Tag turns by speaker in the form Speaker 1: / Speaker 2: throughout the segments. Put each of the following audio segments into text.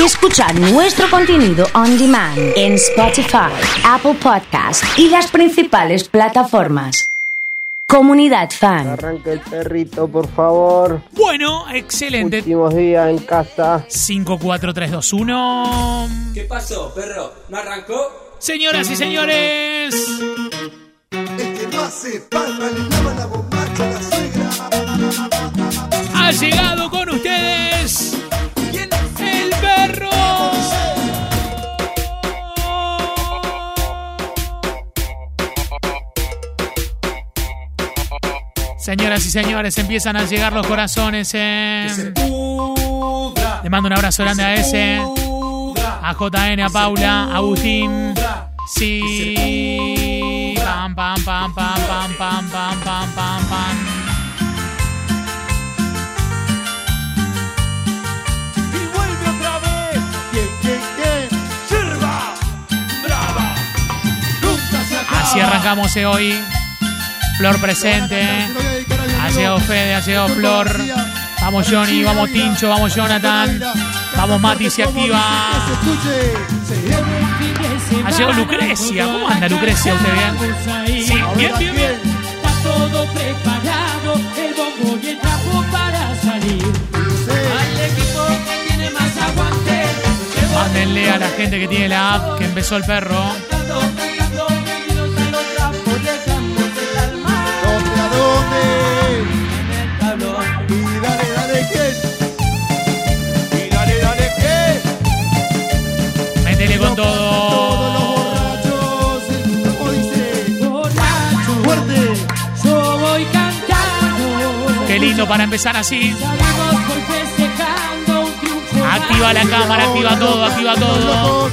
Speaker 1: y escuchar nuestro contenido on demand en Spotify, Apple Podcast y las principales plataformas. Comunidad Fan.
Speaker 2: Arranque el perrito, por favor.
Speaker 3: Bueno, excelente.
Speaker 2: Últimos días en casa.
Speaker 3: 5, 4, 3, 2, 1.
Speaker 4: ¿Qué pasó, perro? ¿No arrancó?
Speaker 3: Señoras y señores.
Speaker 5: El que no hace palma le lava la bombacha a la suegra.
Speaker 3: Ha llegado con ustedes. Señoras y señores, empiezan a llegar los corazones. eh. Le mando un abrazo grande a ese, a JN, a Paula, a Agustín. Sí. Pam, pam, pam, pam, pam, pam, pam, pam, pam, pam.
Speaker 5: Y vuelve otra vez. ¿Quién, quién, quién? ¡Sirva! ¡Brava! Nunca se acaba.
Speaker 3: Así arrancamos eh, hoy. Flor presente. Ha llegado Fede, ha llegado Flor. Vamos Johnny, vamos Tincho, vamos Jonathan. Vamos Mati, se activa. Ha llegado Lucrecia. ¿Cómo anda Lucrecia? ¿Usted bien? Sí, bien, bien, bien.
Speaker 6: Está todo preparado, el bombo y el trapo para salir. Al equipo que tiene más aguante,
Speaker 3: Mándenle a la gente que tiene la app que empezó el perro. Lindo para empezar así. Activa la cámara, activa todo, activa todo.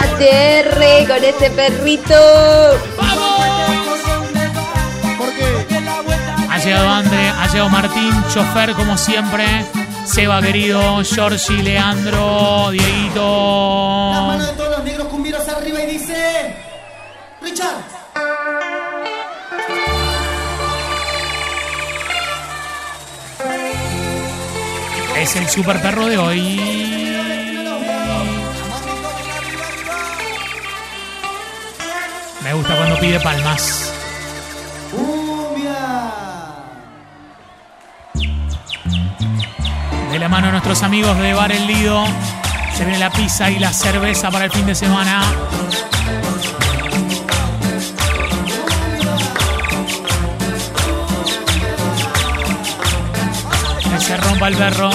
Speaker 7: ATR con este perrito.
Speaker 5: ¿Por qué?
Speaker 3: Ha llegado André, ha llegado Martín, chofer como siempre. Seba querido, Georgie, Leandro, Dieguito. Es el super perro de hoy. Me gusta cuando pide palmas. De la mano de nuestros amigos de Bar El Lido. Se viene la pizza y la cerveza para el fin de semana. Se rompa el perro.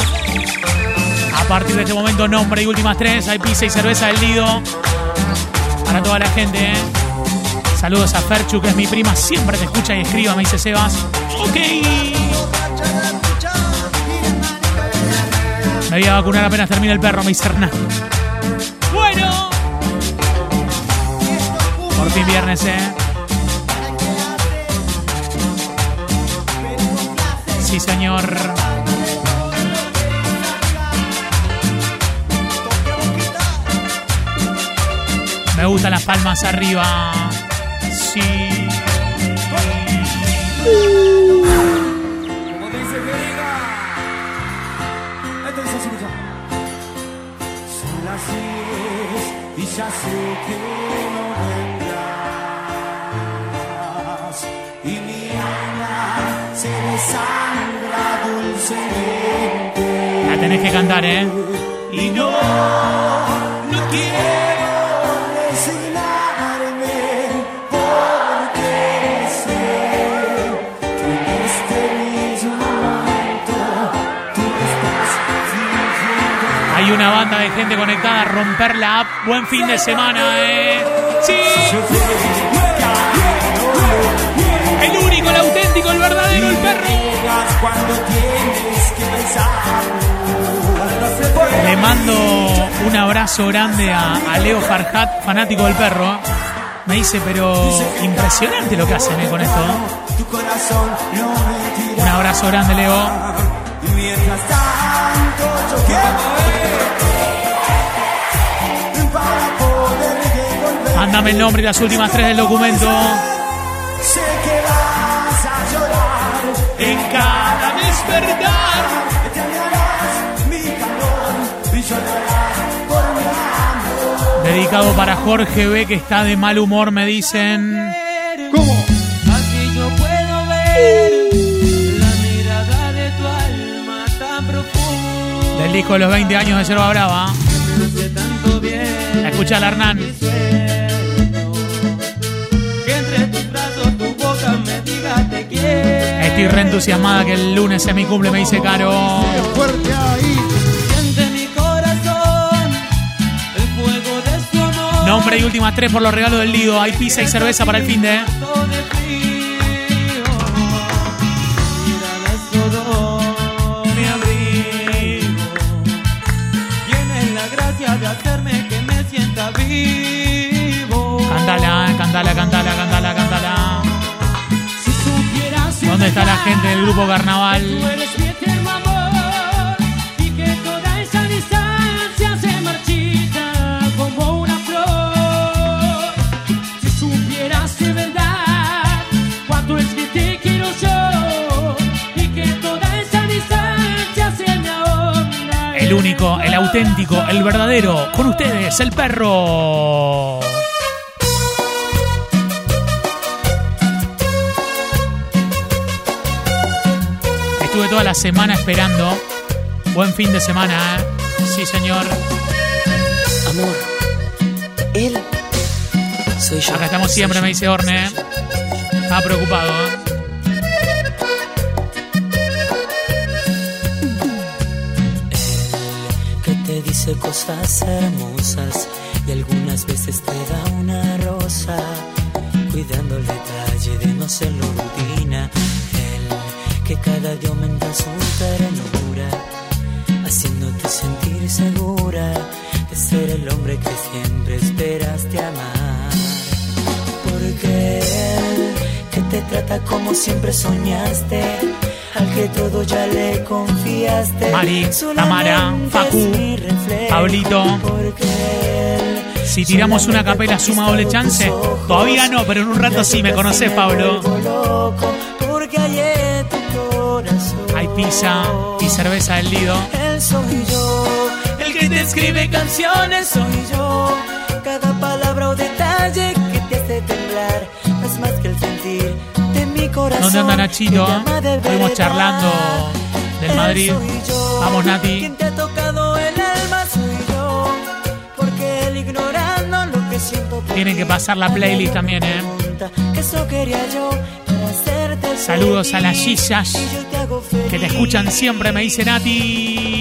Speaker 3: A partir de este momento, nombre y últimas tres. Hay pizza y cerveza del Lido. Para toda la gente, ¿eh? Saludos a Ferchu, que es mi prima. Siempre te escucha y escriba, me dice Sebas. Ok. Me voy a vacunar apenas termine el perro, me dice Hernán. Bueno. Por fin viernes, ¿eh? Sí, señor. Me gustan las palmas arriba. Sí.
Speaker 5: Como dice que diga. Esto dice así, mira.
Speaker 8: Son las diez y ya sé que no vendrás. Y mi alma se desangra dulcemente.
Speaker 3: La tenés que cantar, ¿eh?
Speaker 8: Y no
Speaker 3: una banda de gente conectada a romper la app. Buen fin de semana, ¿eh? Sí. El único, el auténtico, el verdadero, el perro. Le mando un abrazo grande a, Leo Farhat, fanático del perro. Me dice, pero impresionante lo que hacen ¿eh? con esto.
Speaker 8: mentirá.
Speaker 3: Un abrazo grande, Leo. Mándame el nombre y las últimas tres del documento.
Speaker 8: Sé que vas a llorar
Speaker 3: en cada despertar. Dedicado para Jorge B, que está de mal humor, me dicen.
Speaker 9: ¿Cómo?
Speaker 10: Aquí yo puedo ver.
Speaker 3: Del disco de los 20 años de Yerba Brava.
Speaker 10: Bien.
Speaker 3: Escucha a Hernán. Estoy re entusiasmada que el lunes es mi cumple, me dice Caro.
Speaker 9: ¡Qué fuerte ahí!
Speaker 10: El.
Speaker 3: Nombre y últimas tres por los regalos del Lido. Hay pizza y cerveza para el fin de.
Speaker 10: Vivo.
Speaker 3: Cantala, cantala, cantala, cantala.
Speaker 10: Si
Speaker 3: ¿Dónde está la gente del grupo Carnaval? Único, el auténtico, el verdadero. Con ustedes, el perro. Estuve toda la semana esperando. Buen fin de semana, ¿eh? Sí, señor.
Speaker 11: Amor, él soy yo.
Speaker 3: Acá estamos siempre, me dice Orne. Estaba preocupado, ¿eh?
Speaker 11: Dice cosas hermosas y algunas veces te da una rosa, cuidando el detalle de no ser rutina. Él que cada día aumenta su ternura, haciéndote sentir segura de ser el hombre que siempre esperaste amar. Porque él que te trata como siempre soñaste. Al que todo ya le confiaste.
Speaker 3: Mari, Tamara, Facu, Pablito. Si tiramos una capela, ¿suma doble chance? Todavía no, pero en un rato sí, me conoces, Pablo.
Speaker 11: hay
Speaker 3: pizza y cerveza del Lido.
Speaker 11: Él soy yo, el que te escribe canciones soy yo. Cada palabra o detalle que te hace temblar es más que
Speaker 3: ¿Dónde anda Nachito? Estuvimos charlando del Madrid. Vamos, Nati.
Speaker 11: Quien te ha tocado el alma soy yo, porque él ignorando lo que siento. por
Speaker 3: Tienen que pasar la playlist también, ¿eh?
Speaker 11: eso quería yo
Speaker 3: Saludos a las Gillas Que te escuchan siempre, me dice Nati.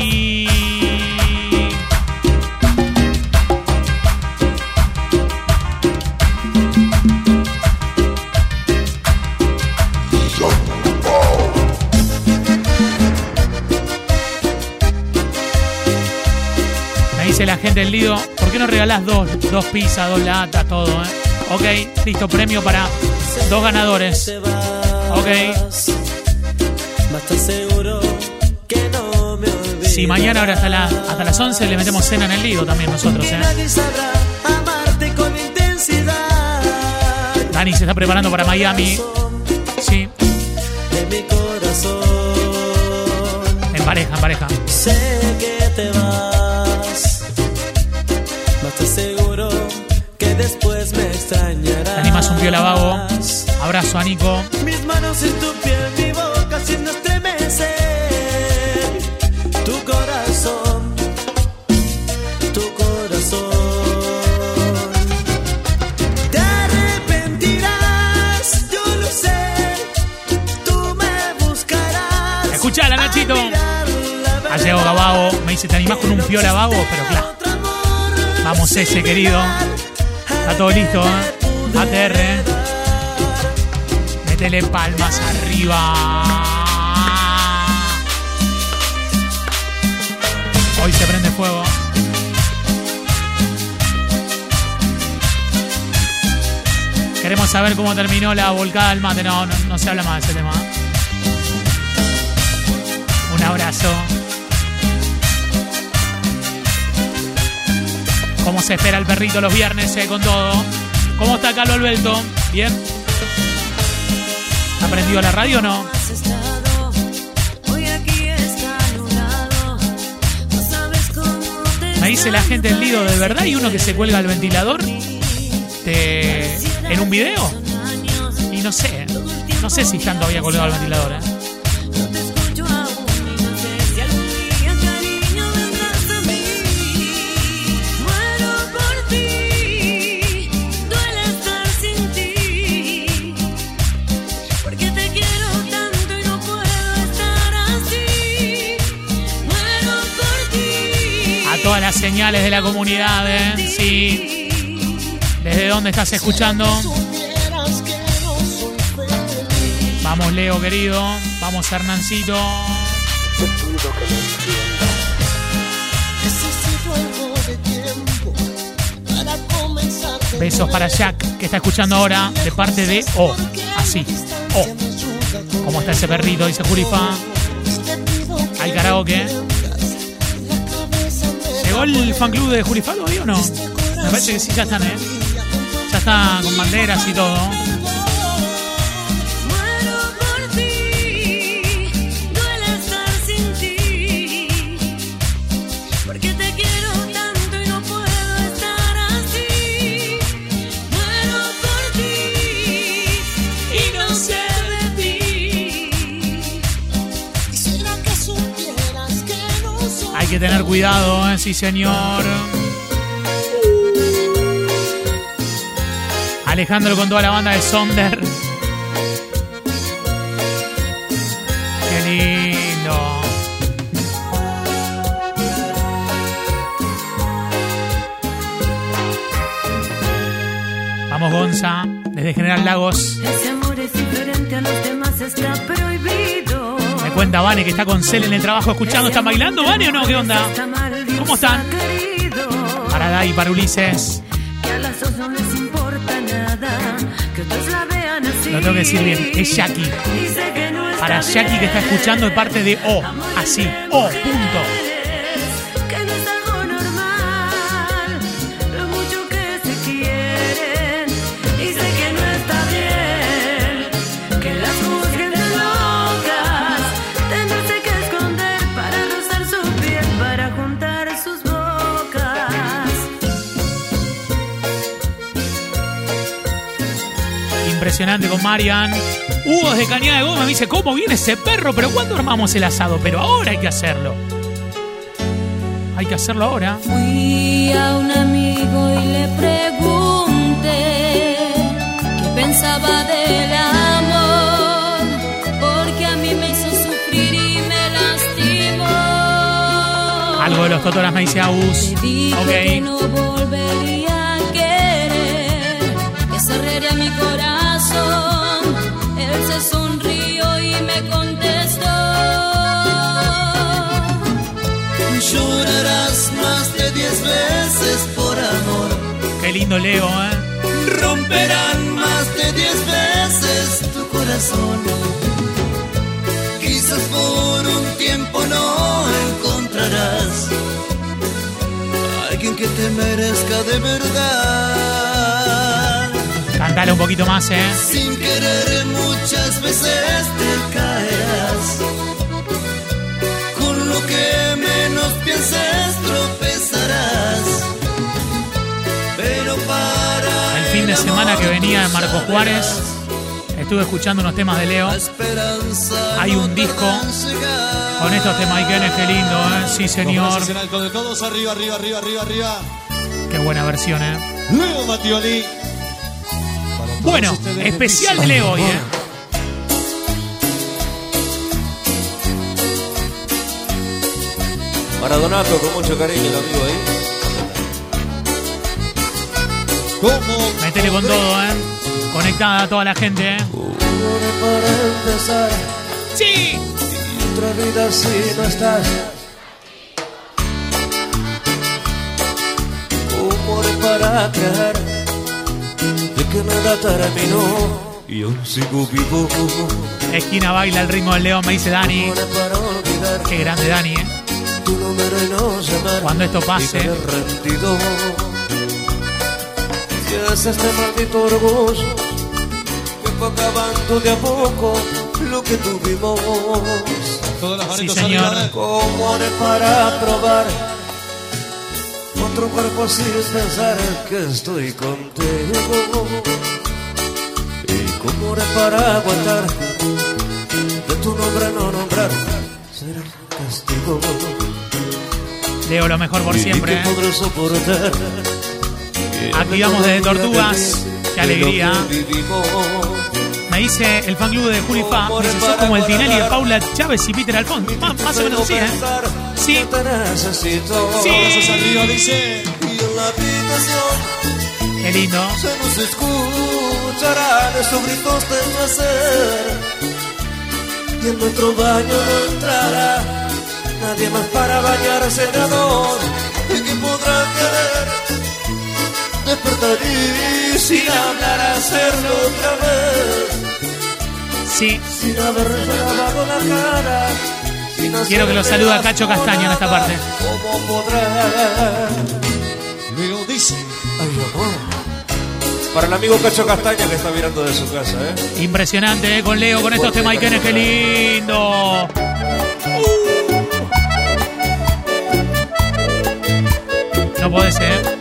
Speaker 3: ¿Por qué no regalás dos, dos pizzas, dos latas, todo, eh? Ok, listo, premio para dos ganadores. Ok. Si mañana ahora hasta, la, hasta las 11 le metemos cena en el Lido también nosotros, ¿eh? Dani se está preparando para Miami. Sí, en pareja, en pareja.
Speaker 12: Sé que te vas, mas te aseguro que después me extrañarás.
Speaker 3: Dani más un piola vago. Abrazo a Nico.
Speaker 12: Mis manos en tu piel, mi boca haciendo estremecer tu corazón, tu corazón. Te arrepentirás, yo lo sé. Tú me buscarás.
Speaker 3: Escuchala, Nachito.
Speaker 12: a mirar la
Speaker 3: Ha llegado
Speaker 12: verdad.
Speaker 3: Vago. Me dice, ¿te animás con un piola vago? Pero claro. Vamos ese, querido. Está todo listo, ¿eh? ATR. Métele palmas arriba. Hoy se prende fuego. Queremos saber cómo terminó la volcada del mate. No, no, no se habla más de ese tema. Un abrazo. ¿Cómo se espera el perrito los viernes eh, con todo? ¿Cómo está Carlos Alberto? ¿Bien? ¿Ha prendido la radio o no? Me dice la gente del Lido, ¿de verdad hay uno que se cuelga al ventilador? Te- ¿En un video? Y no sé, no sé si están todavía colgado al ventilador, ¿eh? Señales de la comunidad, ¿eh? Sí. ¿Desde dónde estás escuchando? Vamos, Leo, querido. Vamos, Hernancito. Besos para Jack, que está escuchando ahora de parte de O. Así. O. ¿Cómo está ese perrito? Dice Jurifa. Al karaoke. ¿Llegó el fan club de Jurifalo hoy o no? Me parece que sí, ya están, ¿eh? Ya está con banderas y todo. Tener cuidado, ¿eh? Sí, señor. Alejandro con toda la banda de Sonder. Qué lindo. Vamos, Gonza, desde General Lagos. Cuenta Vane que está con Cel en el trabajo escuchando. ¿Están bailando, Vane, o no? ¿Qué onda? ¿Cómo están? Para Dai, para Ulises. Lo tengo que decir bien, es Jackie. Para Jackie que está escuchando de parte de O. Así, O, punto. Impresionante con Marian. Hugo desde Cañada de Goma me dice, ¿cómo viene ese perro? ¿Pero cuándo armamos el asado? Pero ahora hay que hacerlo. Hay que hacerlo ahora.
Speaker 13: Fui a un amigo y le pregunté qué pensaba del amor, porque a mí me hizo sufrir y me lastimó.
Speaker 3: Algo de los Totoras me dice Agus.
Speaker 13: Dije que
Speaker 3: Ok.
Speaker 13: no volvería a querer, que cerraría mi corazón.
Speaker 12: Diez veces por amor.
Speaker 3: Qué lindo Leo, ¿eh?
Speaker 12: Romperán más de diez veces tu corazón. Quizás por un tiempo no encontrarás a alguien que te merezca de verdad.
Speaker 3: Cantale un poquito más, ¿eh?
Speaker 12: Sin querer muchas veces te caerás. Con lo que menos pienses
Speaker 3: de semana que venía en Marcos Juárez, estuve escuchando unos temas de Leo. Hay un disco. Con estos temas, qué lindo, ¿eh? Sí, señor.
Speaker 9: Con el codos arriba, arriba, arriba, arriba, arriba.
Speaker 3: Qué buena versión, ¿eh?
Speaker 9: Leo Mattioli. Para todos
Speaker 3: Bueno, especial de. Leo hoy, ¿eh?
Speaker 8: Maradonato con mucho cariño el amigo ahí.
Speaker 9: ¿Cómo?
Speaker 3: Métele con todo, ¿eh? Conectada a toda la gente, ¿eh?
Speaker 12: Para empezar,
Speaker 3: ¡Sí!
Speaker 12: otra vida si no estás. Humor para creer de que nada terminó y aún sigo vivo.
Speaker 3: Esquina baila el ritmo del Leo, me dice Dani. Qué grande Dani, ¿eh? Cuando esto pase.
Speaker 12: Es este maldito orgullo que fue acabando de a poco lo que tuvimos.
Speaker 9: Todas las
Speaker 3: Sí, señor.
Speaker 12: Como haré para probar otro cuerpo sin pensar que estoy contigo. ¿Y cómo haré para aguantar de tu nombre no nombrar? Será castigo.
Speaker 3: Leo lo mejor por
Speaker 12: ¿Y
Speaker 3: siempre. ¿eh?
Speaker 12: Soportar?
Speaker 3: Activamos desde Tortugas. Qué alegría. Me dice el fan club de Juli Fa. Dice, sos como el Tinelli de Paula Chávez y Peter Alfonso. Más, más o menos así, ¿eh? Sí. Sí. Qué lindo.
Speaker 12: se nos escucharán esos gritos de placer. Y en nuestro baño no entrará nadie más para bañarse de amor. Y que podrá querer despertar y sin hablar hacerlo otra vez.
Speaker 3: Sí.
Speaker 12: Sin haberle lavado la cara.
Speaker 3: Quiero que lo saluda Cacho Castaño en esta parte.
Speaker 12: ¿Cómo podrá?
Speaker 9: Leo dice.
Speaker 12: Para el amigo Cacho Castaña que está mirando de su casa, ¿eh?
Speaker 3: Impresionante, ¿eh? Con Leo, con estos temas. ¡Qué lindo! Uh. No puede ser.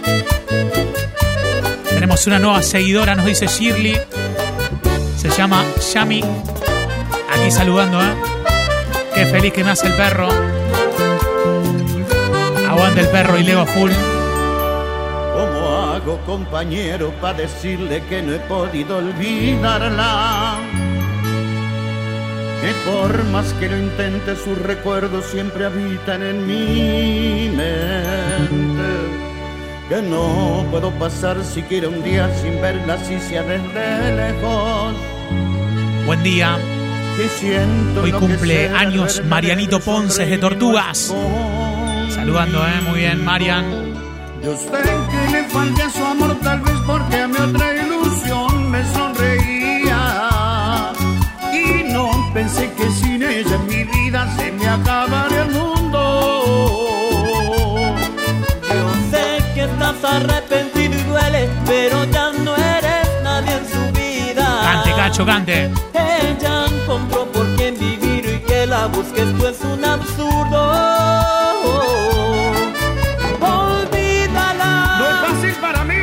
Speaker 3: Tenemos una nueva seguidora, nos dice Shirley. Se llama Yami. Aquí saludando, ¿eh? Qué feliz que me hace el perro. Aguante el perro y Leo a full.
Speaker 9: ¿Cómo hago, compañero, para decirle que no he podido olvidarla? Que por más que lo intente, sus recuerdos siempre habitan en mente. Que no puedo pasar siquiera un día sin verla, si sea desde lejos.
Speaker 3: Buen día. Hoy cumple años Marianito Ponces de Tortugas. Saludando, ¿eh? Muy bien, Marian.
Speaker 9: Yo sé que le falta su amor tal vez porque a mi otra ilusión me sonreía Y no pensé que sin ella mi vida se me acabaría
Speaker 14: arrepentido y duele, pero ya no eres nadie en su vida.
Speaker 3: Cante, cacho, cante.
Speaker 14: Ella encontró por quien vivir y que la busques tú es un absurdo. Olvídala.
Speaker 9: No es fácil para mí,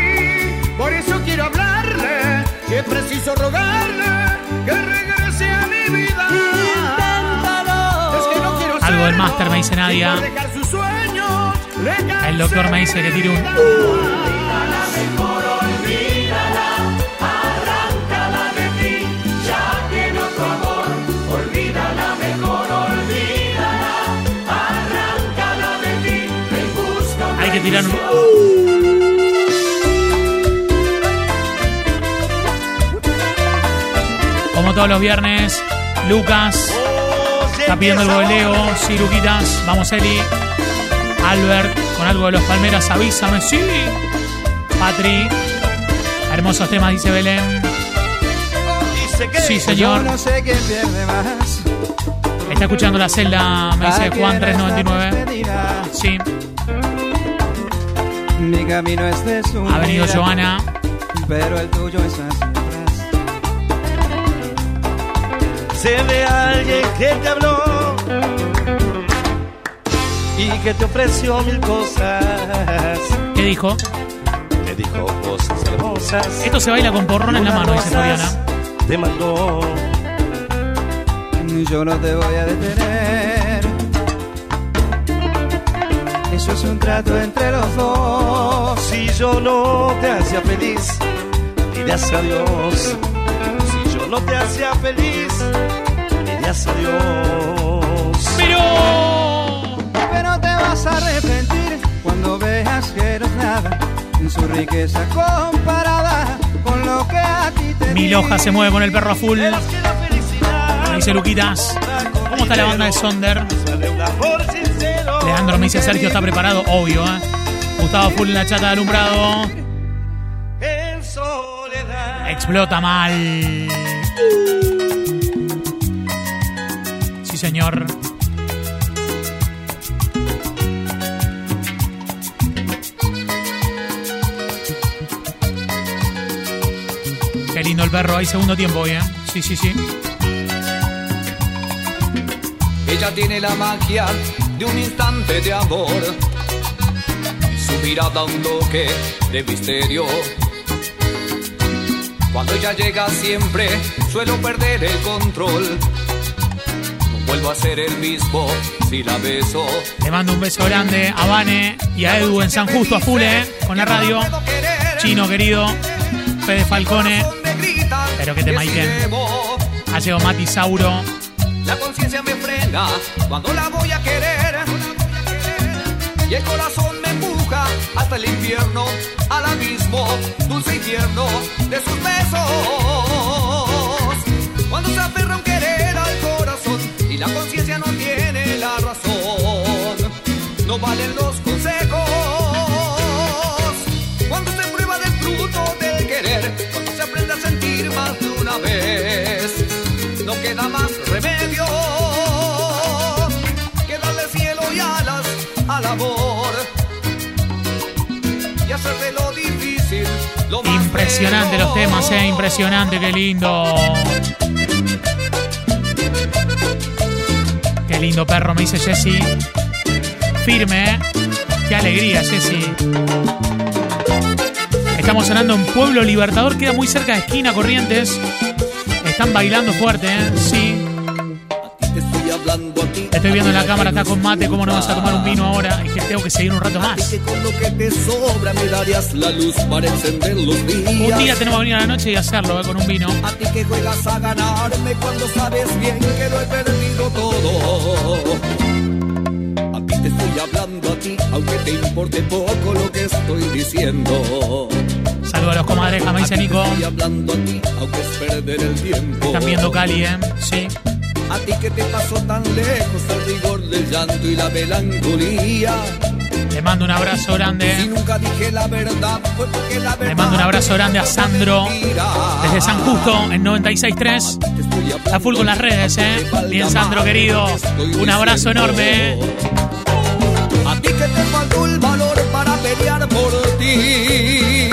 Speaker 9: por eso quiero hablarle Que preciso rogarle que regrese a mi vida
Speaker 14: Inténtalo.
Speaker 9: Es que no quiero
Speaker 3: Algo del máster me dice Nadia.
Speaker 9: dejar sus
Speaker 3: El doctor me dice que tire un. Hay que tirar un. Como todos los viernes, Lucas está pidiendo algo de Leo. Sí, Luquitas. Vamos, Eli. Albert, con algo de los Palmeras, avísame. Sí. Patri. Hermosos temas, dice Belén. Sí, señor.
Speaker 15: No sé quién pierde más.
Speaker 3: Está escuchando la celda, me dice
Speaker 15: ¿Para
Speaker 3: Juan
Speaker 15: quién es la
Speaker 3: 399.
Speaker 15: despedida?
Speaker 3: Sí,
Speaker 15: Mi camino es de su
Speaker 3: ha venido Joana.
Speaker 15: Pero el tuyo es hacia atrás.
Speaker 14: Sé de alguien que te habló y que te ofreció mil cosas.
Speaker 3: ¿Qué dijo?
Speaker 14: Te dijo cosas hermosas.
Speaker 3: Esto se baila con porrón en la mano, dice Floriana.
Speaker 14: Te mandó.
Speaker 15: Yo no te voy a detener. Eso es un trato entre los dos.
Speaker 14: Si yo no te hacía feliz, dirías adiós. Si yo no te hacía feliz, dirías adiós.
Speaker 3: ¡Pero!
Speaker 15: Vas a arrepentir cuando veas que eres nada en su riqueza comparada con lo que a ti te
Speaker 3: Mil hojas se mueve con el perro a full. Me dice Luquitas. ¿Cómo está la banda de Sonder? Leandro me dice Sergio está preparado, obvio, ¿eh? Gustavo Full en la chata de alumbrado. Explota mal. Sí, señor. Lindo el perro, hay segundo tiempo hoy, ¿eh? Sí, sí, sí.
Speaker 16: Ella tiene la magia de un instante de amor. Y su mirada un toque de misterio. Cuando ella llega siempre suelo perder el control. No vuelvo a ser el mismo si la beso.
Speaker 3: Le mando un beso grande a Vane y a Edu en San Justo a full, ¿eh? Con la radio. Chino querido, Fede Falcone. Pero que te maiquen. Ha llegado Mati Sauro.
Speaker 16: La conciencia me frena cuando la voy a querer. Y el corazón me empuja hasta el infierno, al abismo, dulce infierno de sus besos. Cuando se aferra un querer al corazón y la conciencia no tiene la razón, no valen los consejos. Cuando se prueba del fruto del querer, una vez, no queda más remedio que darle cielo y alas al amor y hacerle lo difícil lo más
Speaker 3: Impresionante
Speaker 16: bello.
Speaker 3: los temas, ¿eh? Impresionante, qué lindo. Qué lindo perro, me dice Jessy. Firme, ¿eh? Qué alegría, Jessy. Estamos sonando en Pueblo Libertador, queda muy cerca de esquina Corrientes. Están bailando fuerte, ¿eh? Sí.
Speaker 12: Estoy
Speaker 3: viendo en la cámara, está con mate, ¿cómo no vas a tomar un vino ahora? Es que tengo que seguir un rato más. Un día tenemos que venir a la noche y hacerlo, ¿eh? Con un vino.
Speaker 12: A ti que juegas a ganarme cuando sabes bien que lo he perdido todo. A ti te estoy hablando a ti, aunque te importe poco lo que estoy diciendo.
Speaker 3: Saludos a los comadres, me dice Nico. Están viendo Cali, ¿eh? Sí.
Speaker 12: A ti que te pasó tan lejos el rigor del llanto y la melancolía.
Speaker 3: Le mando un abrazo
Speaker 12: Si
Speaker 3: grande.
Speaker 12: nunca dije la verdad, fue porque la verdad.
Speaker 3: Le mando un abrazo grande a Sandro desde San Justo en 96.3. A full con las redes, ¿eh? Bien, Sandro, querido. Un abrazo enorme, ¿eh?
Speaker 12: A ti que te faltó el valor para pelear por ti.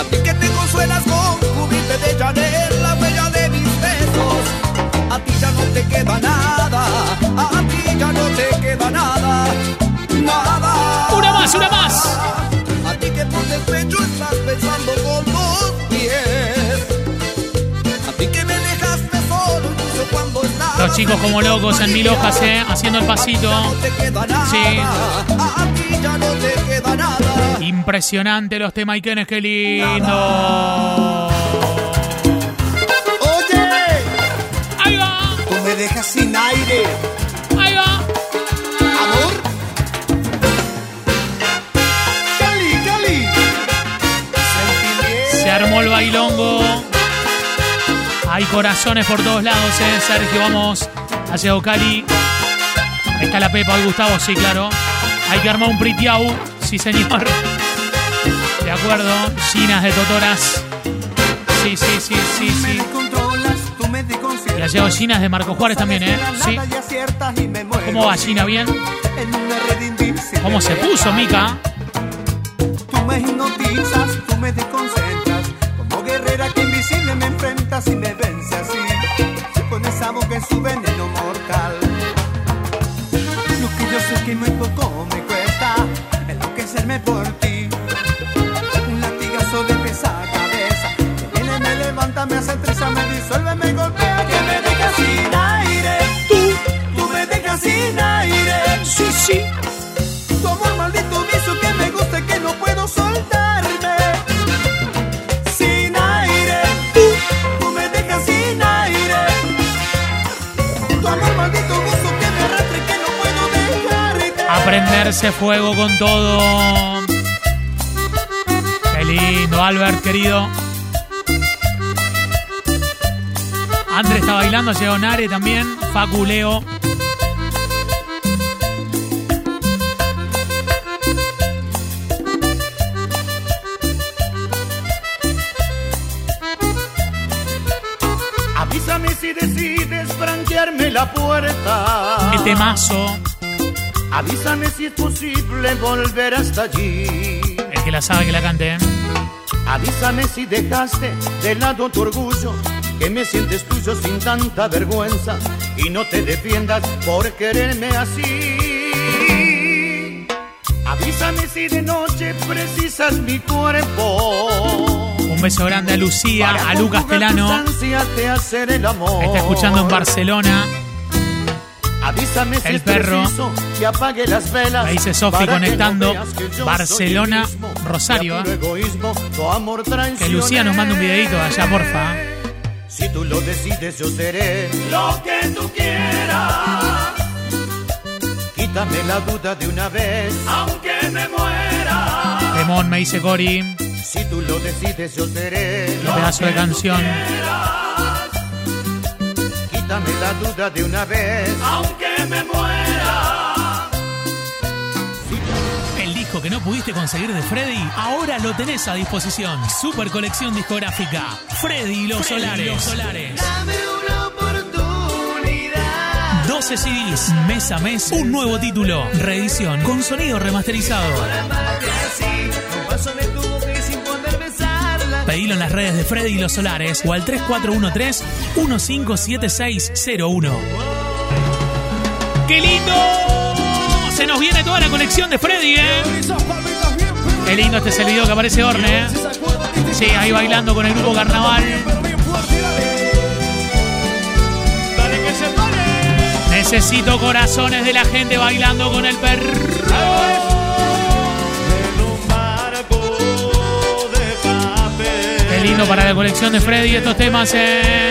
Speaker 12: A ti que te consuelas con cubrirte de Chanel la huella de mis besos. A ti ya no te queda nada. A ti ya no te queda nada. Nada.
Speaker 3: Una más, una más.
Speaker 12: A ti que por despecho estás pensando con
Speaker 3: Los chicos como locos en mil hojas, ¿eh? Haciendo el pasito. Impresionante los temaiquenes, qué lindo. Corazones por todos lados, ¿eh? Sergio, vamos hacia Ocali. Está la Pepa y Gustavo, sí, claro. Hay que armar un pritiau, sí, señor. De acuerdo. Chinas de Totoras. Sí, sí, sí, sí, sí. Y llegado Chinas de Marco Juárez también, ¿eh? Sí. ¿Cómo va China? ¿Bien? ¿Cómo se puso, Mica?
Speaker 17: Tú me hipnotizas, tú me desconcentras.
Speaker 3: Prenderse fuego con todo. Qué lindo, Albert, querido. André está bailando, llegó Nare también. Facu, Leo.
Speaker 9: Avísame si decides franquearme la puerta.
Speaker 3: Qué temazo.
Speaker 9: Avísame si es posible volver hasta allí.
Speaker 3: El que la sabe que la cante, ¿eh?
Speaker 9: Avísame si dejaste de lado tu orgullo, que me sientes tuyo sin tanta vergüenza y no te defiendas por quererme así. Avísame si de noche precisas mi cuerpo.
Speaker 3: Un beso grande a Lucía, a Lucas Telano.
Speaker 9: Ansias de hacer el amor.
Speaker 3: Está escuchando en Barcelona.
Speaker 9: Avísame si
Speaker 3: El
Speaker 9: es
Speaker 3: perro.
Speaker 9: preciso que apague las velas.
Speaker 3: Me dice Sofi
Speaker 9: no
Speaker 3: conectando
Speaker 9: soy
Speaker 3: Barcelona, Rosario, ¿eh?
Speaker 9: egoísmo, tu amor
Speaker 3: Que Lucía nos mande un videito allá, porfa.
Speaker 9: Si tú lo decides, yo seré lo que tú quieras. Quítame la duda de una vez, aunque me muera.
Speaker 3: Temón, me dice Cori.
Speaker 9: Si tú lo decides, yo seré
Speaker 3: Qué pedazo de canción.
Speaker 9: Quítame la duda de una vez, aunque me muera.
Speaker 3: El disco que no pudiste conseguir de Freddy, ahora lo tenés a disposición. Super colección discográfica. Freddy y los Solares. Los Solares.
Speaker 13: Dame una oportunidad.
Speaker 3: 12 CDs, mes a mes, un nuevo título. Reedición con sonido remasterizado. Pedilo en las redes de Freddy y los Solares o al 3413-157601. ¡Qué lindo! Se nos viene toda la colección de Freddy, ¿eh? Qué lindo este es el video que aparece Orne, ¿eh? Sí, ahí bailando con el grupo Carnaval. Necesito corazones de la gente bailando con el perro. Lindo para la colección de Freddy estos temas, ¿eh?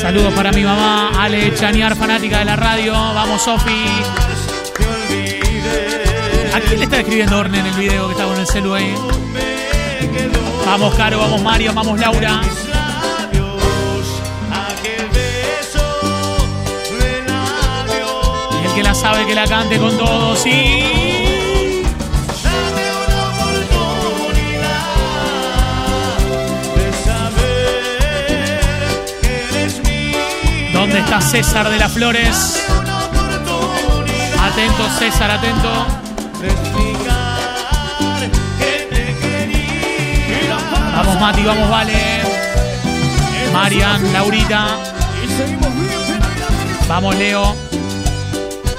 Speaker 3: Saludos para mi mamá, Ale Chaniar, fanática de la radio. Vamos, Sofi. ¿A quién le está escribiendo Orne en el video que está con el celu? Vamos, Caro, vamos, Mario, vamos, Laura. Sabe que la cante con todos, sí. ¿Dónde está César de las Flores? Atento, César, atento. Vamos, Mati, vamos, Vale. Marian, Laurita. Vamos, Leo.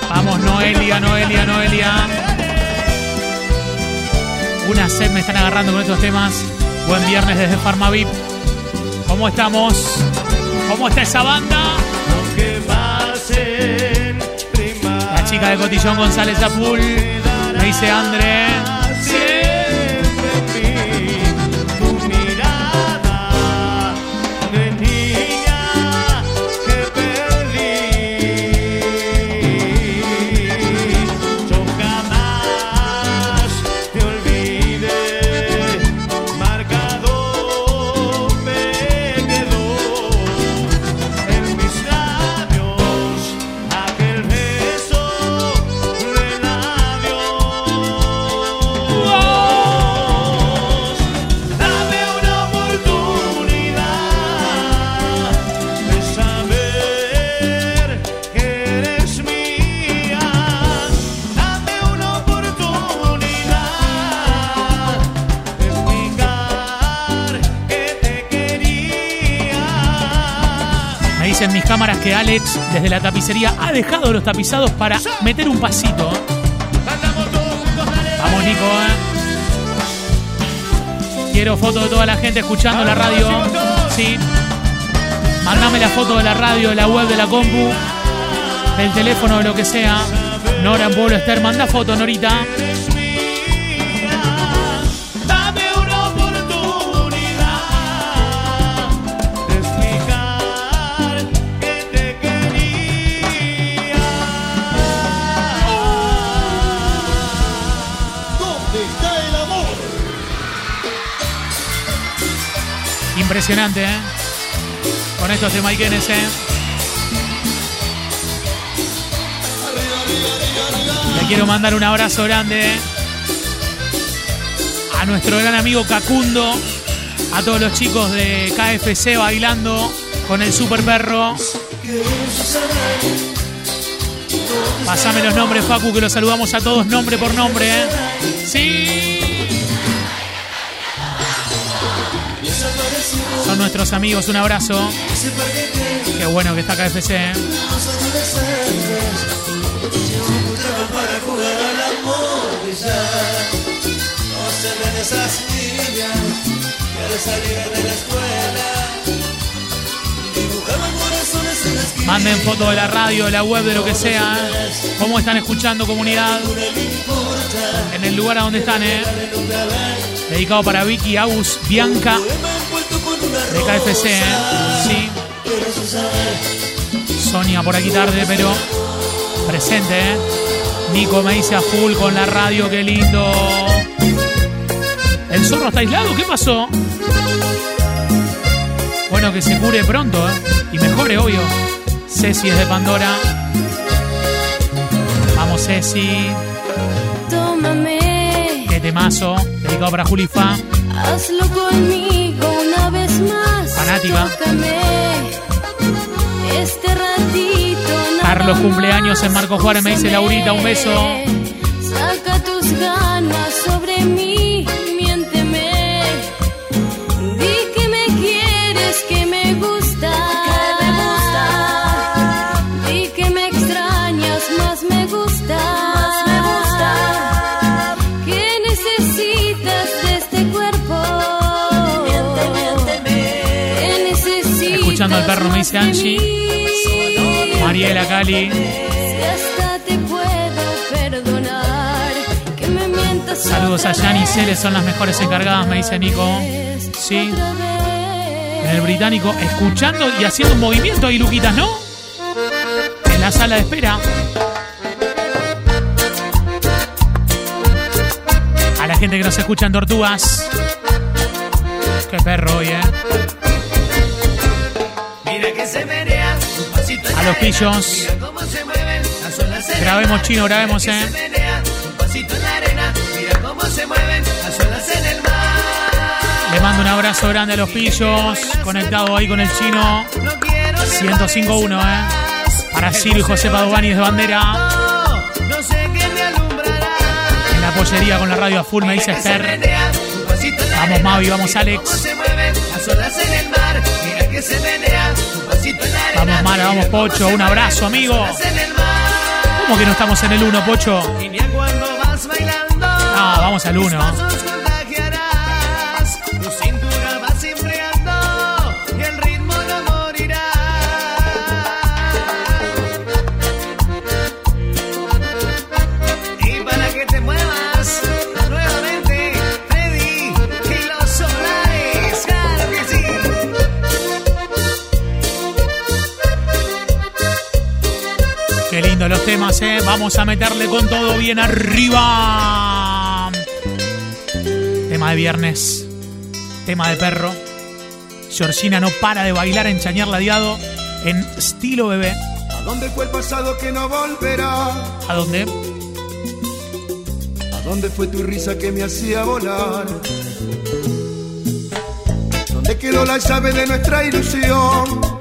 Speaker 3: Vamos, Noelia, Noelia, Noelia. Una sed me están agarrando con estos temas. Buen viernes desde Farmavip. ¿Cómo estamos? ¿Cómo está esa banda? La chica de Cotillón González Apul. Me dice André. Alex, desde la tapicería, ha dejado los tapizados para meter un pasito. Vamos, Nico, ¿eh? Quiero foto de toda la gente escuchando la radio. Sí. Mándame la foto de la radio, de la web, de la compu, del teléfono, de lo que sea. Nora en Pueblo Esther, manda foto, Norita. Impresionante, ¿eh? Con estos de Mike Enes, ¿eh? Le quiero mandar un abrazo grande ¿eh? a nuestro gran amigo Cacundo, a todos los chicos de KFC bailando con el super perro. Pásame los nombres, Facu, que los saludamos a todos nombre por nombre, ¿eh? Sí. Son nuestros amigos, un abrazo. Qué bueno que está KFC. Manden fotos de la radio, de la web, de lo que sea. ¿Cómo están escuchando comunidad? En el lugar a donde están, ¿eh? Dedicado para Vicky, Agus, Bianca, de KFC, ¿eh? Sí. Sonia por aquí tarde, pero presente, ¿eh? Nico me dice a full con la radio, qué lindo. ¿El zorro está aislado? ¿Qué pasó? Bueno, que se cure pronto, ¿eh? Y mejore, obvio. Ceci es de Pandora. Vamos, Ceci.
Speaker 13: Tómame,
Speaker 3: Qué temazo. Dedicado para Julifa.
Speaker 13: hazlo conmigo Tócame, este ratito.
Speaker 3: Carlos cumpleaños en Marco Juárez, me dice. Laurita, un beso. Perro, me dice Angie. Mariela Cali. Saludos a Jan y Cele, son las mejores encargadas, me dice Nico. Sí. En el británico, escuchando y haciendo un movimiento ahí, Luquitas, ¿no? En la sala de espera. A la gente que nos escucha en Tortugas. Qué perro hoy, ¿eh?
Speaker 8: Mueven las olas en el mar.
Speaker 3: Le mando un abrazo grande a los pillos. Conectado ahí con el chino.
Speaker 8: No quiero ser
Speaker 3: 105.1, ¿eh? Para Ciro y José Padovani de bandera. En la pollería con la radio a full, me dice Esther. Vamos. Mavi, vamos, Alex. Vamos, Mara, vamos, Pocho. Un abrazo, amigo. ¿Cómo que no estamos en el 1, Pocho? No, ah, vamos al 1. Temas, ¿eh? Vamos a meterle con todo bien arriba. Tema de viernes. Tema de perro. Georgina no para de bailar en chañar ladeado en estilo bebé.
Speaker 17: ¿A dónde fue el pasado que no volverá?
Speaker 3: ¿A dónde?
Speaker 17: ¿A dónde fue tu risa que me hacía volar? ¿Dónde quedó la llave de nuestra ilusión?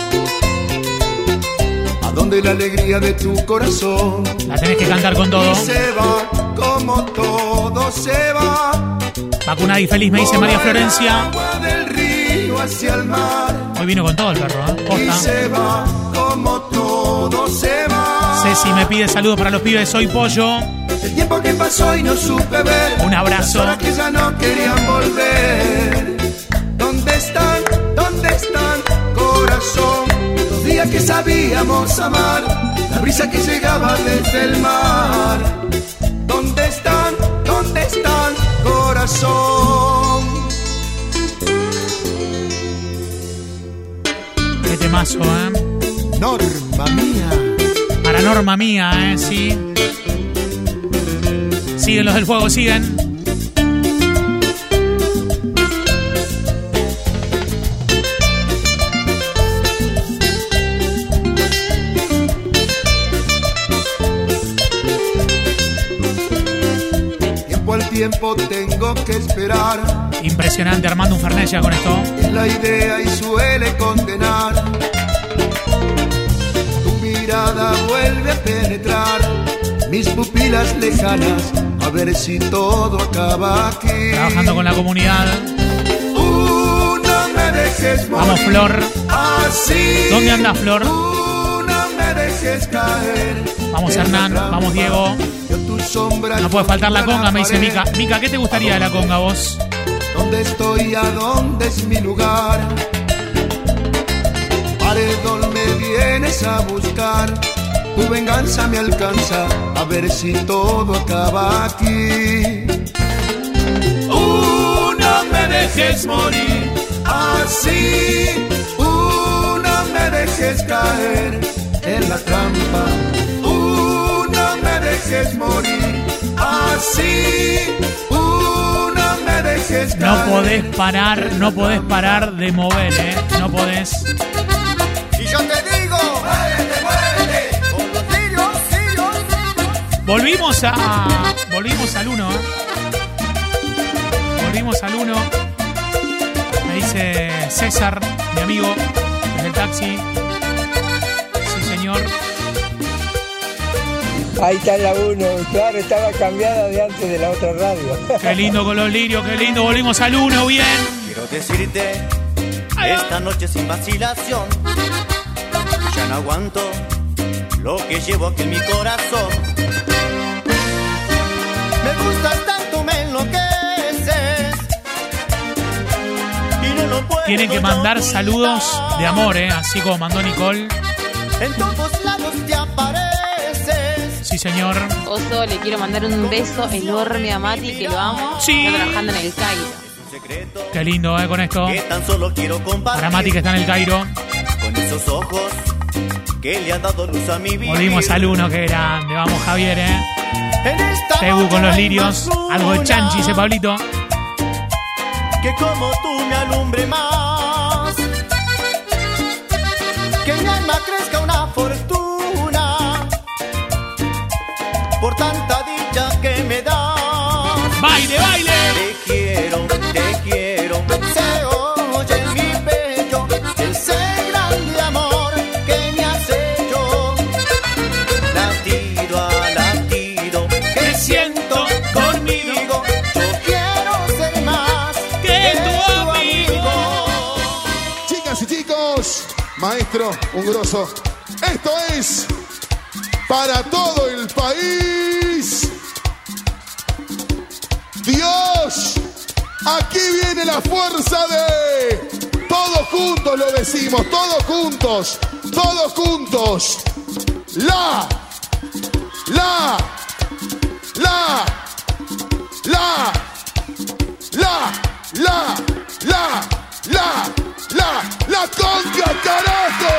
Speaker 17: ¿A dónde la alegría de tu corazón?
Speaker 3: La tenés que cantar con todo.
Speaker 17: Y se va como todo se va.
Speaker 3: Vacunada y feliz, me dice María Florencia.
Speaker 17: Agua del río hacia el mar.
Speaker 3: Hoy vino con todo el perro, ¿eh?
Speaker 17: Y
Speaker 3: Posta.
Speaker 17: se va como todo se va.
Speaker 3: Ceci me pide saludos para los pibes, soy pollo.
Speaker 17: El tiempo que pasó y no supe ver.
Speaker 3: Un abrazo.
Speaker 17: Las horas que ya no querían volver. ¿Dónde están? ¿Dónde están? Corazón. Días que sabíamos amar. La brisa que llegaba desde el mar. ¿Dónde están? ¿Dónde están? Corazón.
Speaker 3: Qué temazo, ¿eh?
Speaker 17: Norma mía.
Speaker 3: Para norma mía, ¿eh? Sí. Siguen los del fuego, siguen.
Speaker 17: Tiempo tengo que esperar.
Speaker 3: Impresionante, Armando ya con esto.
Speaker 17: Es la idea y suele condenar. Tu mirada vuelve a penetrar mis pupilas lejanas. A ver si todo acaba aquí.
Speaker 3: Trabajando con la comunidad.
Speaker 17: No me dejes
Speaker 3: Vamos, Flor.
Speaker 17: Así.
Speaker 3: ¿Dónde anda Flor?
Speaker 17: No me dejes caer.
Speaker 3: Vamos, Hernán. Vamos, Diego.
Speaker 17: Sombra
Speaker 3: No puede faltar la conga, me dice. Mica. Mica, ¿qué te gustaría de la conga vos?
Speaker 17: ¿Dónde estoy? ¿A dónde es mi lugar? Paredón me vienes a buscar. Tu venganza me alcanza. A ver si todo acaba aquí. Uh, no me dejes morir así. Uh, no me dejes caer en la trampa. No me dejes morir así. No me dejes caer.
Speaker 3: No podés parar, no podés parar de mover, ¿eh? No podés.
Speaker 18: Y yo te digo, con los.
Speaker 3: Volvimos a. Volvimos al 1, ¿eh? Volvimos al 1. Me dice César, mi amigo, desde el taxi.
Speaker 19: Ahí está la 1, claro, estaba cambiada de antes de la otra radio.
Speaker 3: Qué lindo con los lirios, qué lindo. Volvimos al 1, bien.
Speaker 9: Quiero decirte esta noche sin vacilación. Ya no aguanto lo que llevo aquí en mi corazón. Me gustas tanto, me enloqueces. Y no lo puedo
Speaker 3: Tienen que mandar saludos de amor, ¿eh? Así como mandó Nicole.
Speaker 9: En todos lados.
Speaker 3: Sí, señor.
Speaker 20: Oso, le quiero mandar un beso enorme a Mati, que lo amo.
Speaker 3: Sí.
Speaker 20: Está trabajando en el Cairo.
Speaker 3: Qué lindo, ¿eh? Con esto.
Speaker 9: Que tan solo quiero
Speaker 3: Para Mati que está en el Cairo.
Speaker 9: con esos ojos que le han dado luz a mi vida.
Speaker 3: Volvimos al 1, qué grande. Vamos, Javier, ¿eh? Tebu con los lirios. Algo de chanchi, dice Pablito.
Speaker 9: Que como tú me alumbre más. Que mi alma crezca una tanta dicha que me das.
Speaker 3: ¡Baile, baile!
Speaker 9: Te quiero, te quiero. Se oye en mi pecho ese grande amor que me has hecho. Latido a latido que siento conmigo. Yo quiero ser más
Speaker 3: que tu amigo.
Speaker 5: Chicas y chicos, maestro, un grosso. Esto es para todo el país. Aquí viene la fuerza de... Todos juntos lo decimos, todos juntos, todos juntos. La, la, la, la, la, la, la, la, la, la conga, carajo.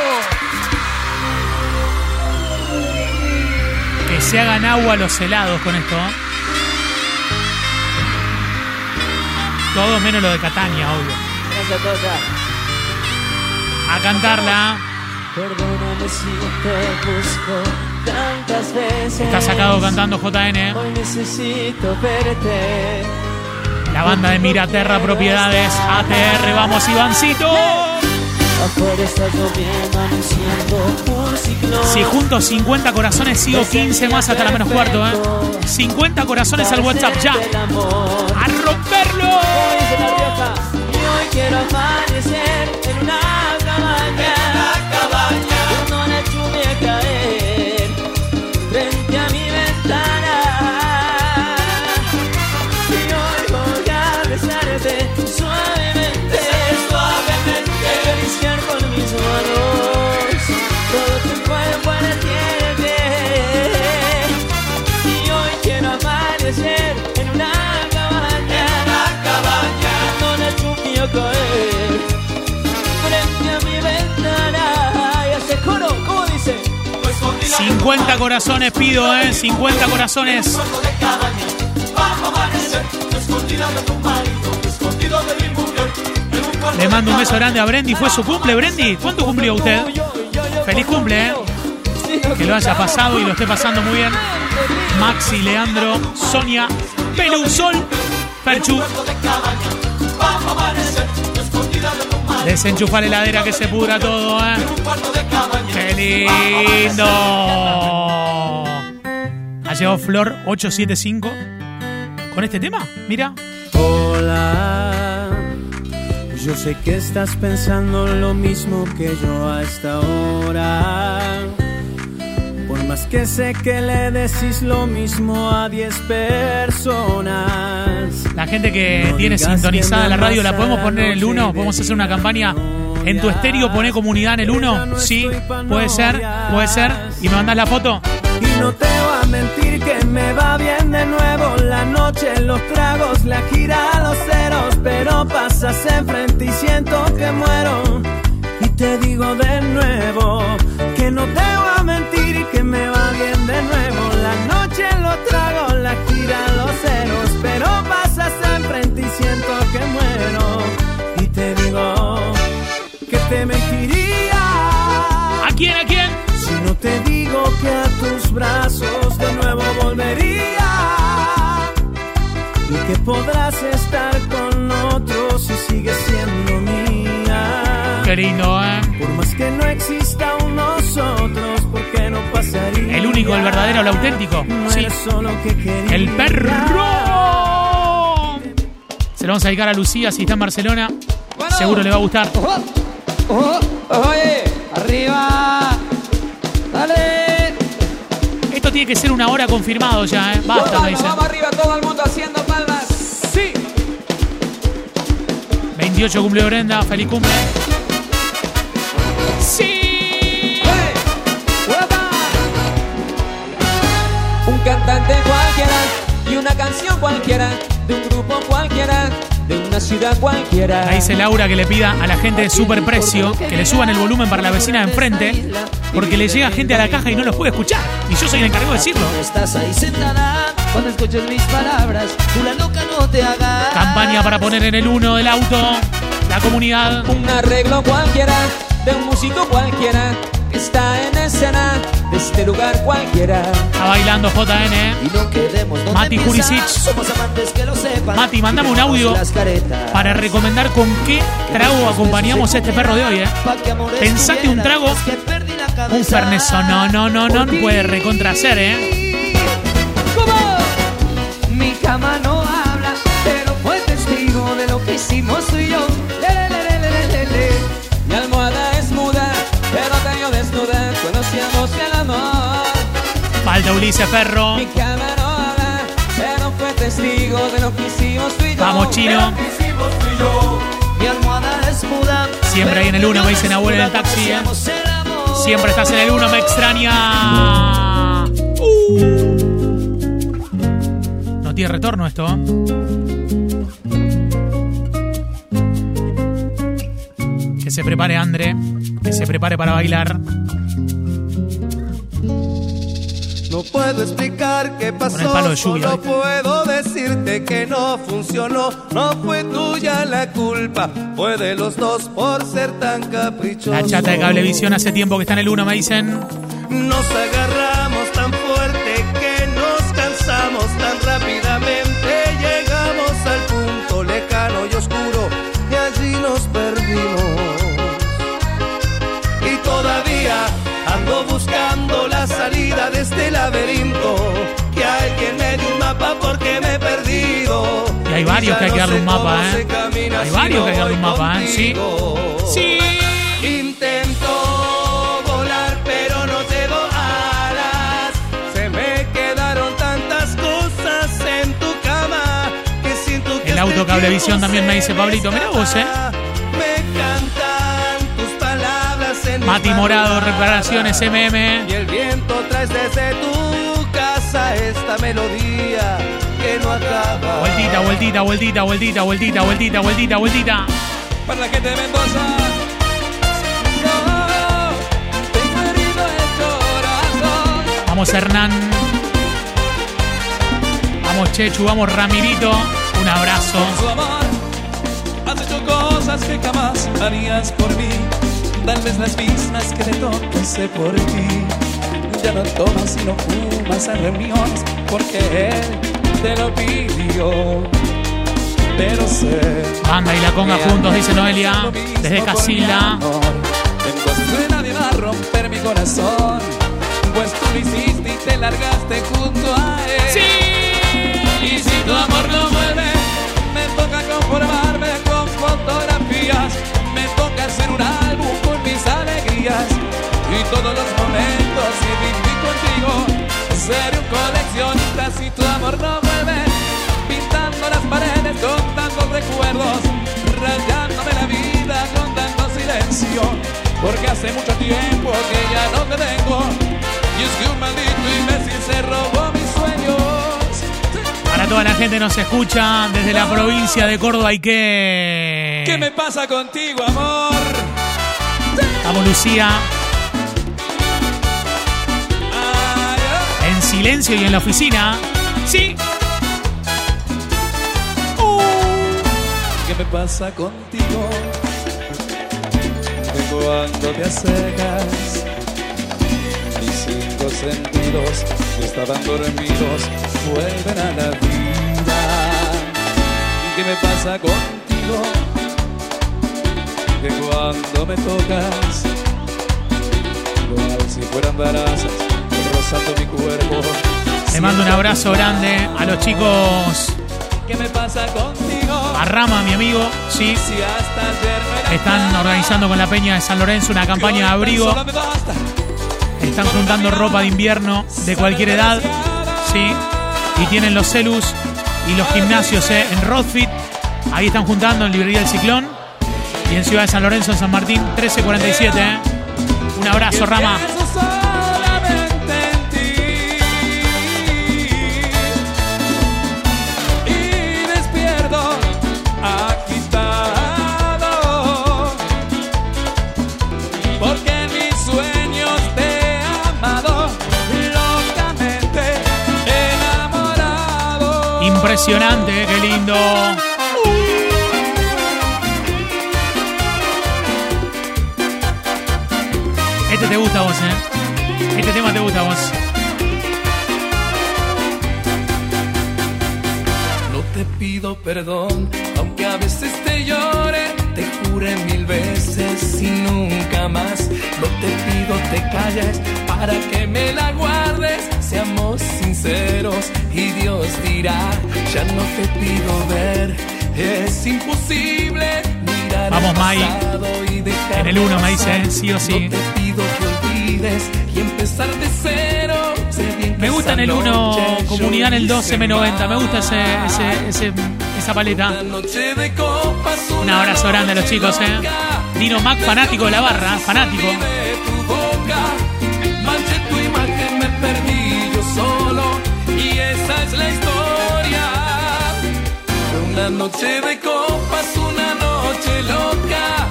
Speaker 3: Que se hagan agua los helados con esto. ¿eh? Todo menos lo de Catania, obvio.
Speaker 21: Gracias, Tota.
Speaker 3: A cantarla.
Speaker 21: Perdóname si te busco tantas veces.
Speaker 3: Está sacado cantando JN.
Speaker 21: Hoy necesito verte.
Speaker 3: La banda de Miraterra Propiedades. ATR, vamos, Ivancito. Si junto 50 corazones, sigo 15 más hasta la menos cuarto, ¿eh? 50 corazones al WhatsApp ya. ¡A romperlo! 50 corazones pido, ¿eh? 50 corazones. Le mando un beso grande a Brendy. Fue su cumple, Brendy. ¿Cuánto cumplió usted? Feliz cumple, ¿eh? Que lo haya pasado y lo esté pasando muy bien. Maxi, Leandro, Sonia, Peluzol, Perchu. Desenchufa la heladera que se pudra todo, ¿eh? ¡Qué lindo! Ha llegado Flor 875 con este tema. Mira.
Speaker 22: Hola,
Speaker 21: Yo sé que estás pensando lo mismo que yo a esta hora. Que sé que le decís lo mismo a 10 personas.
Speaker 3: La gente que
Speaker 21: No
Speaker 3: tiene sintonizada
Speaker 21: que
Speaker 3: la radio, ¿la
Speaker 21: a
Speaker 3: podemos poner en el
Speaker 21: noche
Speaker 3: 1? ¿Podemos hacer una campaña en tu estéreo? ¿Poner comunidad en el 1? Sí, puede ser, puede ser. ¿Y me mandás la foto?
Speaker 21: Y no te voy a mentir que me va bien de nuevo la noche, los tragos, la gira, los ceros, pero pasas enfrente y siento que muero. Y te digo de nuevo que no te voy a mentir y que me va bien de nuevo la noche, los tragos, la gira, los ceros, pero pasas enfrente y siento que muero. Y te digo que te mentiría.
Speaker 3: ¿A quién, a quién?
Speaker 21: Si no te digo que a tus brazos de nuevo volvería y que podrás estar con otros si sigues siendo mía.
Speaker 3: Qué lindo, ¿eh?
Speaker 21: Por más que no exista un nosotros, porque no pasaría.
Speaker 3: El único, el verdadero, el auténtico.
Speaker 21: No
Speaker 3: Sí.
Speaker 21: solo que quería.
Speaker 3: El perro. Se lo vamos a dedicar a Lucía si está en Barcelona. Seguro le va a gustar.
Speaker 10: Oye, arriba. Dale.
Speaker 3: Esto tiene que ser una hora confirmado ya, ¿eh? Basta, me
Speaker 10: Vamos,
Speaker 3: dicen.
Speaker 10: vamos arriba, todo el mundo haciendo palmas. Sí.
Speaker 3: 28 cumple Brenda, feliz cumple.
Speaker 10: Cualquiera, de un grupo cualquiera, de una ciudad cualquiera.
Speaker 3: Ahí dice Laura que le pida a la gente de Superprecio que le suban el volumen para la vecina de enfrente, porque le llega gente a la caja y no los puede escuchar. Y yo soy el encargado de decirlo.
Speaker 23: Estás ahí sentada cuando escuches mis palabras. Tú la loca no te hagas.
Speaker 3: Campaña para poner en el 1 del auto, la comunidad.
Speaker 10: Un arreglo cualquiera, de un músico cualquiera, que está en escena, de este lugar cualquiera.
Speaker 3: Está bailando JN. ¿eh?
Speaker 23: Y no quedemos donde
Speaker 3: Mati. Jurisic.
Speaker 23: Somos amantes que lo sepan.
Speaker 3: Mati, mandame un audio para recomendar con qué trago acompañamos a este perro de hoy, ¿eh? Pensate un trago, un ferneso. No, no, no, no puede recontracer, ¿eh?
Speaker 10: Mi cama no habla, pero fue testigo de lo que hicimos tú y yo.
Speaker 3: Ulises Ferro.
Speaker 10: Mi pero fue testigo de lo que hicimos tú y yo.
Speaker 3: Vamos, chino.
Speaker 23: Mi almohada es muda.
Speaker 3: Siempre ahí en el 1 me dicen abuelo en el taxi, ¿eh? Siempre estás en el 1, me extraña. Uh. No tiene retorno esto, ¿eh? Que se prepare André, que se prepare para bailar.
Speaker 16: No puedo explicar qué pasó,
Speaker 3: palo de lluvia,
Speaker 16: solo
Speaker 3: ¿viste?
Speaker 16: puedo decirte que no funcionó. No fue tuya la culpa, fue de los dos por ser tan caprichoso.
Speaker 3: La chata de Cablevisión hace tiempo que está en el 1, me dicen.
Speaker 16: Nos agarramos tan fuerte que nos cansamos tan rápidamente. Llegamos al punto lejano y oscuro y allí nos perdimos. Y todavía ando buscando salida de este laberinto. Que alguien me dé un mapa porque me he perdido.
Speaker 3: Y hay varios que hay que darle un mapa, ¿eh? Hay varios que hay que darle un mapa, ¿eh? Sí. Sí.
Speaker 16: Intento volar, pero no tengo alas. Se me quedaron tantas cosas en tu cama que siento que
Speaker 3: El auto
Speaker 16: este
Speaker 3: Cablevisión
Speaker 16: tiempo
Speaker 3: también me dice Pablito. Mirá vos, ¿eh? Morado, reparaciones MM.
Speaker 16: Y el viento traes desde tu casa esta melodía que no acaba.
Speaker 3: Vueltita, vueltita, vueltita, vueltita, vueltita, vueltita, vueltita, vueltita.
Speaker 10: Para la gente de Mendoza. No, tengo herido el corazón.
Speaker 3: Vamos Hernán. Vamos Chechu, vamos Ramirito. Un abrazo.
Speaker 24: Su amor, has hecho cosas que jamás harías por mí. Tal vez las mismas que te hice por ti. Ya no tomas y no fumas en reuniones porque él te lo pidió. Pero sé.
Speaker 3: Banda y la conga juntos, dice Noelia. Desde
Speaker 24: amor. Entonces nadie va a romper mi corazón. Pues tú lo hiciste y te largaste junto a él.
Speaker 3: Sí.
Speaker 24: Y si tu amor no vuelve, me toca conformarme con fotografía. días me toca hacer un todos los momentos que viví contigo. Seré un coleccionista si tu amor no vuelve, pintando las paredes con tantos recuerdos, rayándome la vida con tanto silencio, porque hace mucho tiempo que ya no te tengo. Y es que un maldito imbécil se robó mis sueños.
Speaker 3: Para toda la gente nos escucha desde la provincia de Córdoba y que...
Speaker 24: ¿Qué me pasa contigo, amor?
Speaker 3: Vamos, Lucía. Silencio y en la oficina. Sí.
Speaker 24: ¿Qué me pasa contigo? Que cuando te acercas, mis cinco sentidos que estaban dormidos vuelven a la vida. ¿Qué me pasa contigo? Que cuando me tocas, igual si fueran brasas, rozando mi cuerpo.
Speaker 3: Le mando un abrazo grande a los chicos.
Speaker 24: ¿Qué me pasa contigo?
Speaker 3: A Rama, mi amigo, sí.
Speaker 24: Si hasta ayer no era
Speaker 3: Están organizando con la Peña de San Lorenzo una campaña de abrigo. Están juntando ropa de invierno de cualquier edad, sí. Y tienen los celus y los gimnasios eh, en Rothfit. Ahí están juntando en Librería del Ciclón. Y en Ciudad de San Lorenzo, en San Martín, 1347. eh. Un abrazo, Rama. Impresionante, qué lindo. Este te gusta a vos, ¿eh? Este tema te gusta a vos.
Speaker 24: No te pido perdón, aunque a veces te llore, te jure mil veces y nunca más. No te pido te calles para que me la guardes, seamos sinceros y Dios dirá, ya no te pido ver, es imposible mirar
Speaker 3: Vamos,
Speaker 24: el
Speaker 3: Mai.
Speaker 24: pasado y dejar
Speaker 3: En el uno me dice, ¿eh? sí o sí.
Speaker 24: No te pido que olvides y empezar de cero.
Speaker 3: Me gusta en el
Speaker 24: esa
Speaker 3: 1,
Speaker 24: noche
Speaker 3: comunidad en el
Speaker 24: yo
Speaker 3: 2,
Speaker 24: hice
Speaker 3: M90. Me gusta ese, ese, ese- esa paleta. Un abrazo grande a los chicos, ¿eh? Dino Mac, fanático de la barra, fanático.
Speaker 24: Yo solo. Y esa es la historia. Una noche de copas, una noche loca.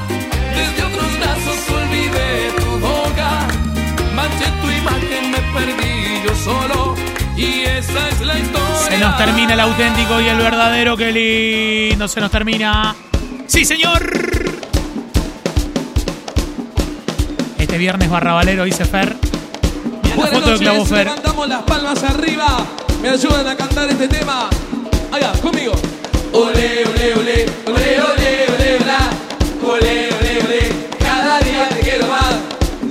Speaker 24: Desde otros brazos olvidé tu boca. Manché tu imagen, me perdí yo solo. Y esa es la historia.
Speaker 3: Se nos termina el auténtico y el verdadero, qué lindo. Se nos termina. ¡Sí, señor! Este viernes Barrabalero, dice Fer.
Speaker 24: Buenas
Speaker 3: foto
Speaker 24: noches, levantamos las palmas arriba. Me ayudan a cantar este tema. Allá, conmigo. Ole, ole, ole, ole, ole, ole, bla. Ole, ole, ole, cada día te quiero más.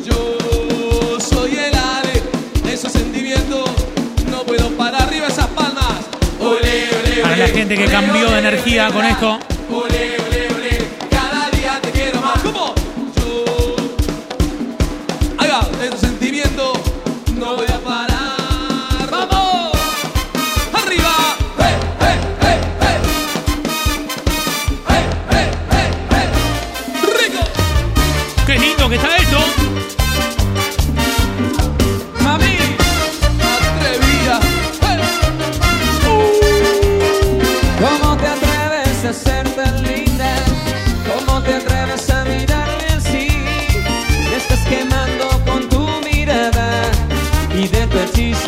Speaker 24: Yo soy el ave de esos sentimientos. No puedo parar arriba esas palmas. Ole, ole,
Speaker 3: Para
Speaker 24: ole,
Speaker 3: la gente que cambió de energía con esto.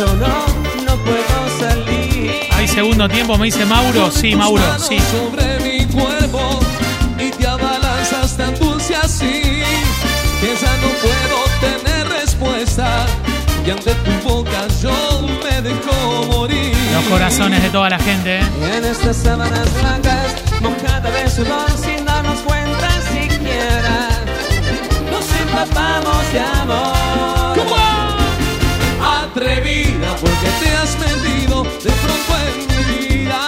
Speaker 24: No,
Speaker 10: no puedo salir.
Speaker 3: Hay segundo tiempo, me dice Mauro. Sí, Mauro, sí.
Speaker 24: sobre mi cuerpo y te abalanzas tan dulce así que ya no puedo tener respuesta y ante tu boca yo me dejo morir.
Speaker 3: Los corazones de toda la gente. ¿eh?
Speaker 10: En estas sábanas blancas, mojada de sudor sin darnos cuenta siquiera, nos empapamos de amor
Speaker 24: atrevida porque te has metido de pronto en mi vida.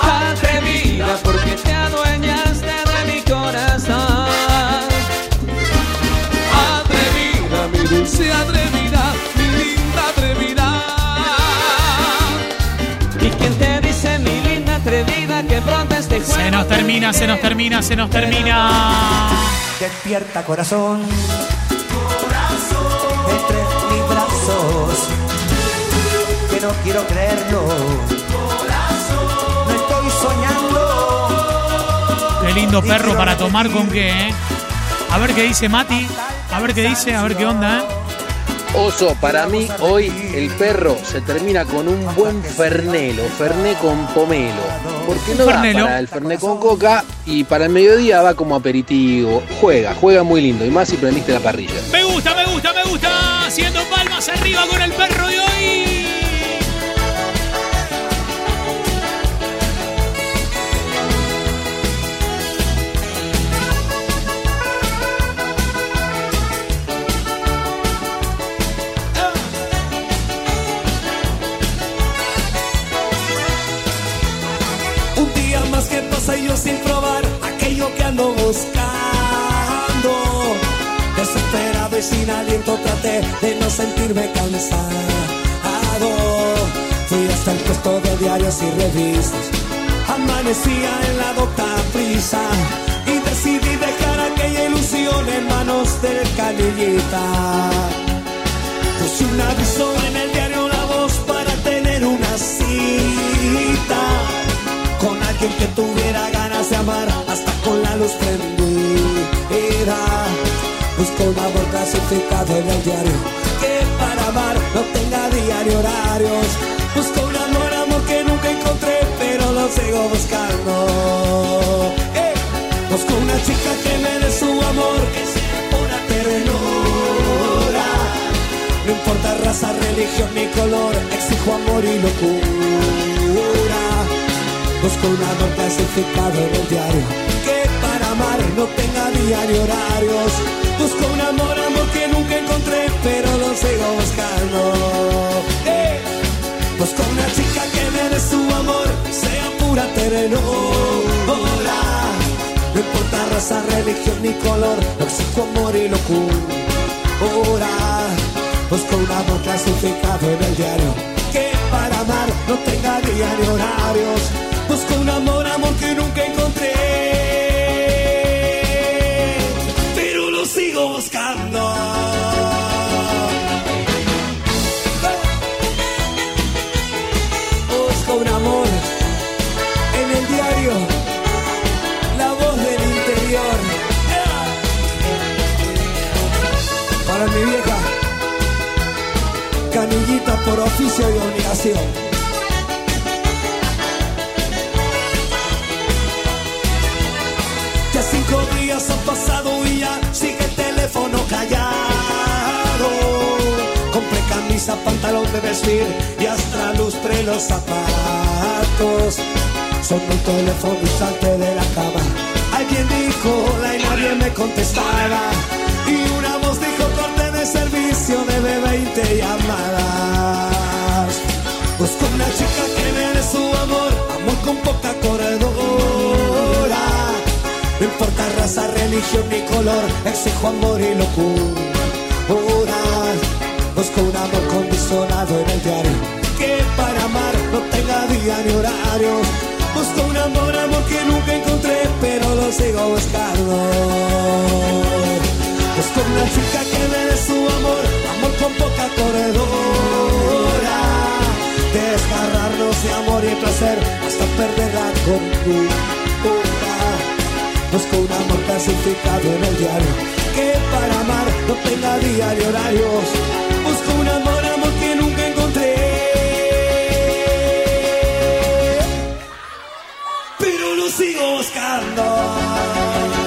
Speaker 10: Atrevida porque te adueñaste de mi corazón.
Speaker 4: Atrevida,
Speaker 24: mi dulce atrevida, mi
Speaker 4: linda
Speaker 24: atrevida.
Speaker 10: ¿Y quien te dice mi linda atrevida que pronto este juego?
Speaker 3: Se nos termina, se nos termina, se nos termina.
Speaker 21: Despierta corazón. No quiero creerlo. No estoy soñando.
Speaker 3: Qué lindo perro para tomar con qué, ¿eh? A ver qué dice Mati. A ver qué dice, a ver qué onda, ¿eh?
Speaker 25: Oso, para mí hoy el perro se termina con un buen fernelo, ferné con pomelo. Porque no
Speaker 3: Fernelo.
Speaker 25: da para el ferné con coca y para el mediodía va como aperitivo. Juega, juega muy lindo y más si prendiste la parrilla.
Speaker 3: Me gusta, me gusta, me gusta. Haciendo palmas arriba con el perro de hoy.
Speaker 8: Sin aliento traté de no sentirme cansado. Fui hasta el puesto de diarios y revistas. Amanecía en la docta prisa y decidí dejar aquella ilusión en manos del canillita. Puse un aviso en el diario La Voz para tener una cita con alguien que tuviera ganas de amar hasta con la luz prendida. Busco un amor clasificado en el diario que para amar no tenga diario horarios. Busco un amor, amor que nunca encontré, pero lo sigo buscando. ¡Eh! Busco una chica que me dé su amor, que sea pura ternura. No importa raza, religión ni color, exijo amor y locura. Busco un amor clasificado en el diario amar no tenga diario horarios. Busco un amor, amor que nunca encontré, pero lo sigo buscando. Busco una chica que me dé su amor, sea pura ternura. No importa raza, religión ni color, exijo amor y locura. Busco un amor clasificado en el diario que para amar no tenga diario horarios. Busco un amor, amor que nunca encontré. Buscando. Busco un amor en el diario, la voz del interior. Para mi vieja, canillita por oficio y obligación. Ya cinco días han pasado y ya camisa, pantalón de vestir y hasta lustré los zapatos. Sonó el teléfono salté de la cama. Alguien dijo hola y nadie me contestaba. Y una voz dijo corte de servicio de 20 llamadas. Busco una chica que me dé su amor, amor con poca corredora. No importa raza, religión ni color, exijo amor y locura. Busco un amor condicionado en el diario, que para amar no tenga día ni horarios. Busco un amor, amor que nunca encontré, pero lo sigo buscando. Busco una chica que me dé su amor, amor con poca corredora. Desgarrarnos de amor y placer hasta perder la cordura. Busco un amor clasificado en el diario que para amar no tenga día ni horarios. Sigo buscando.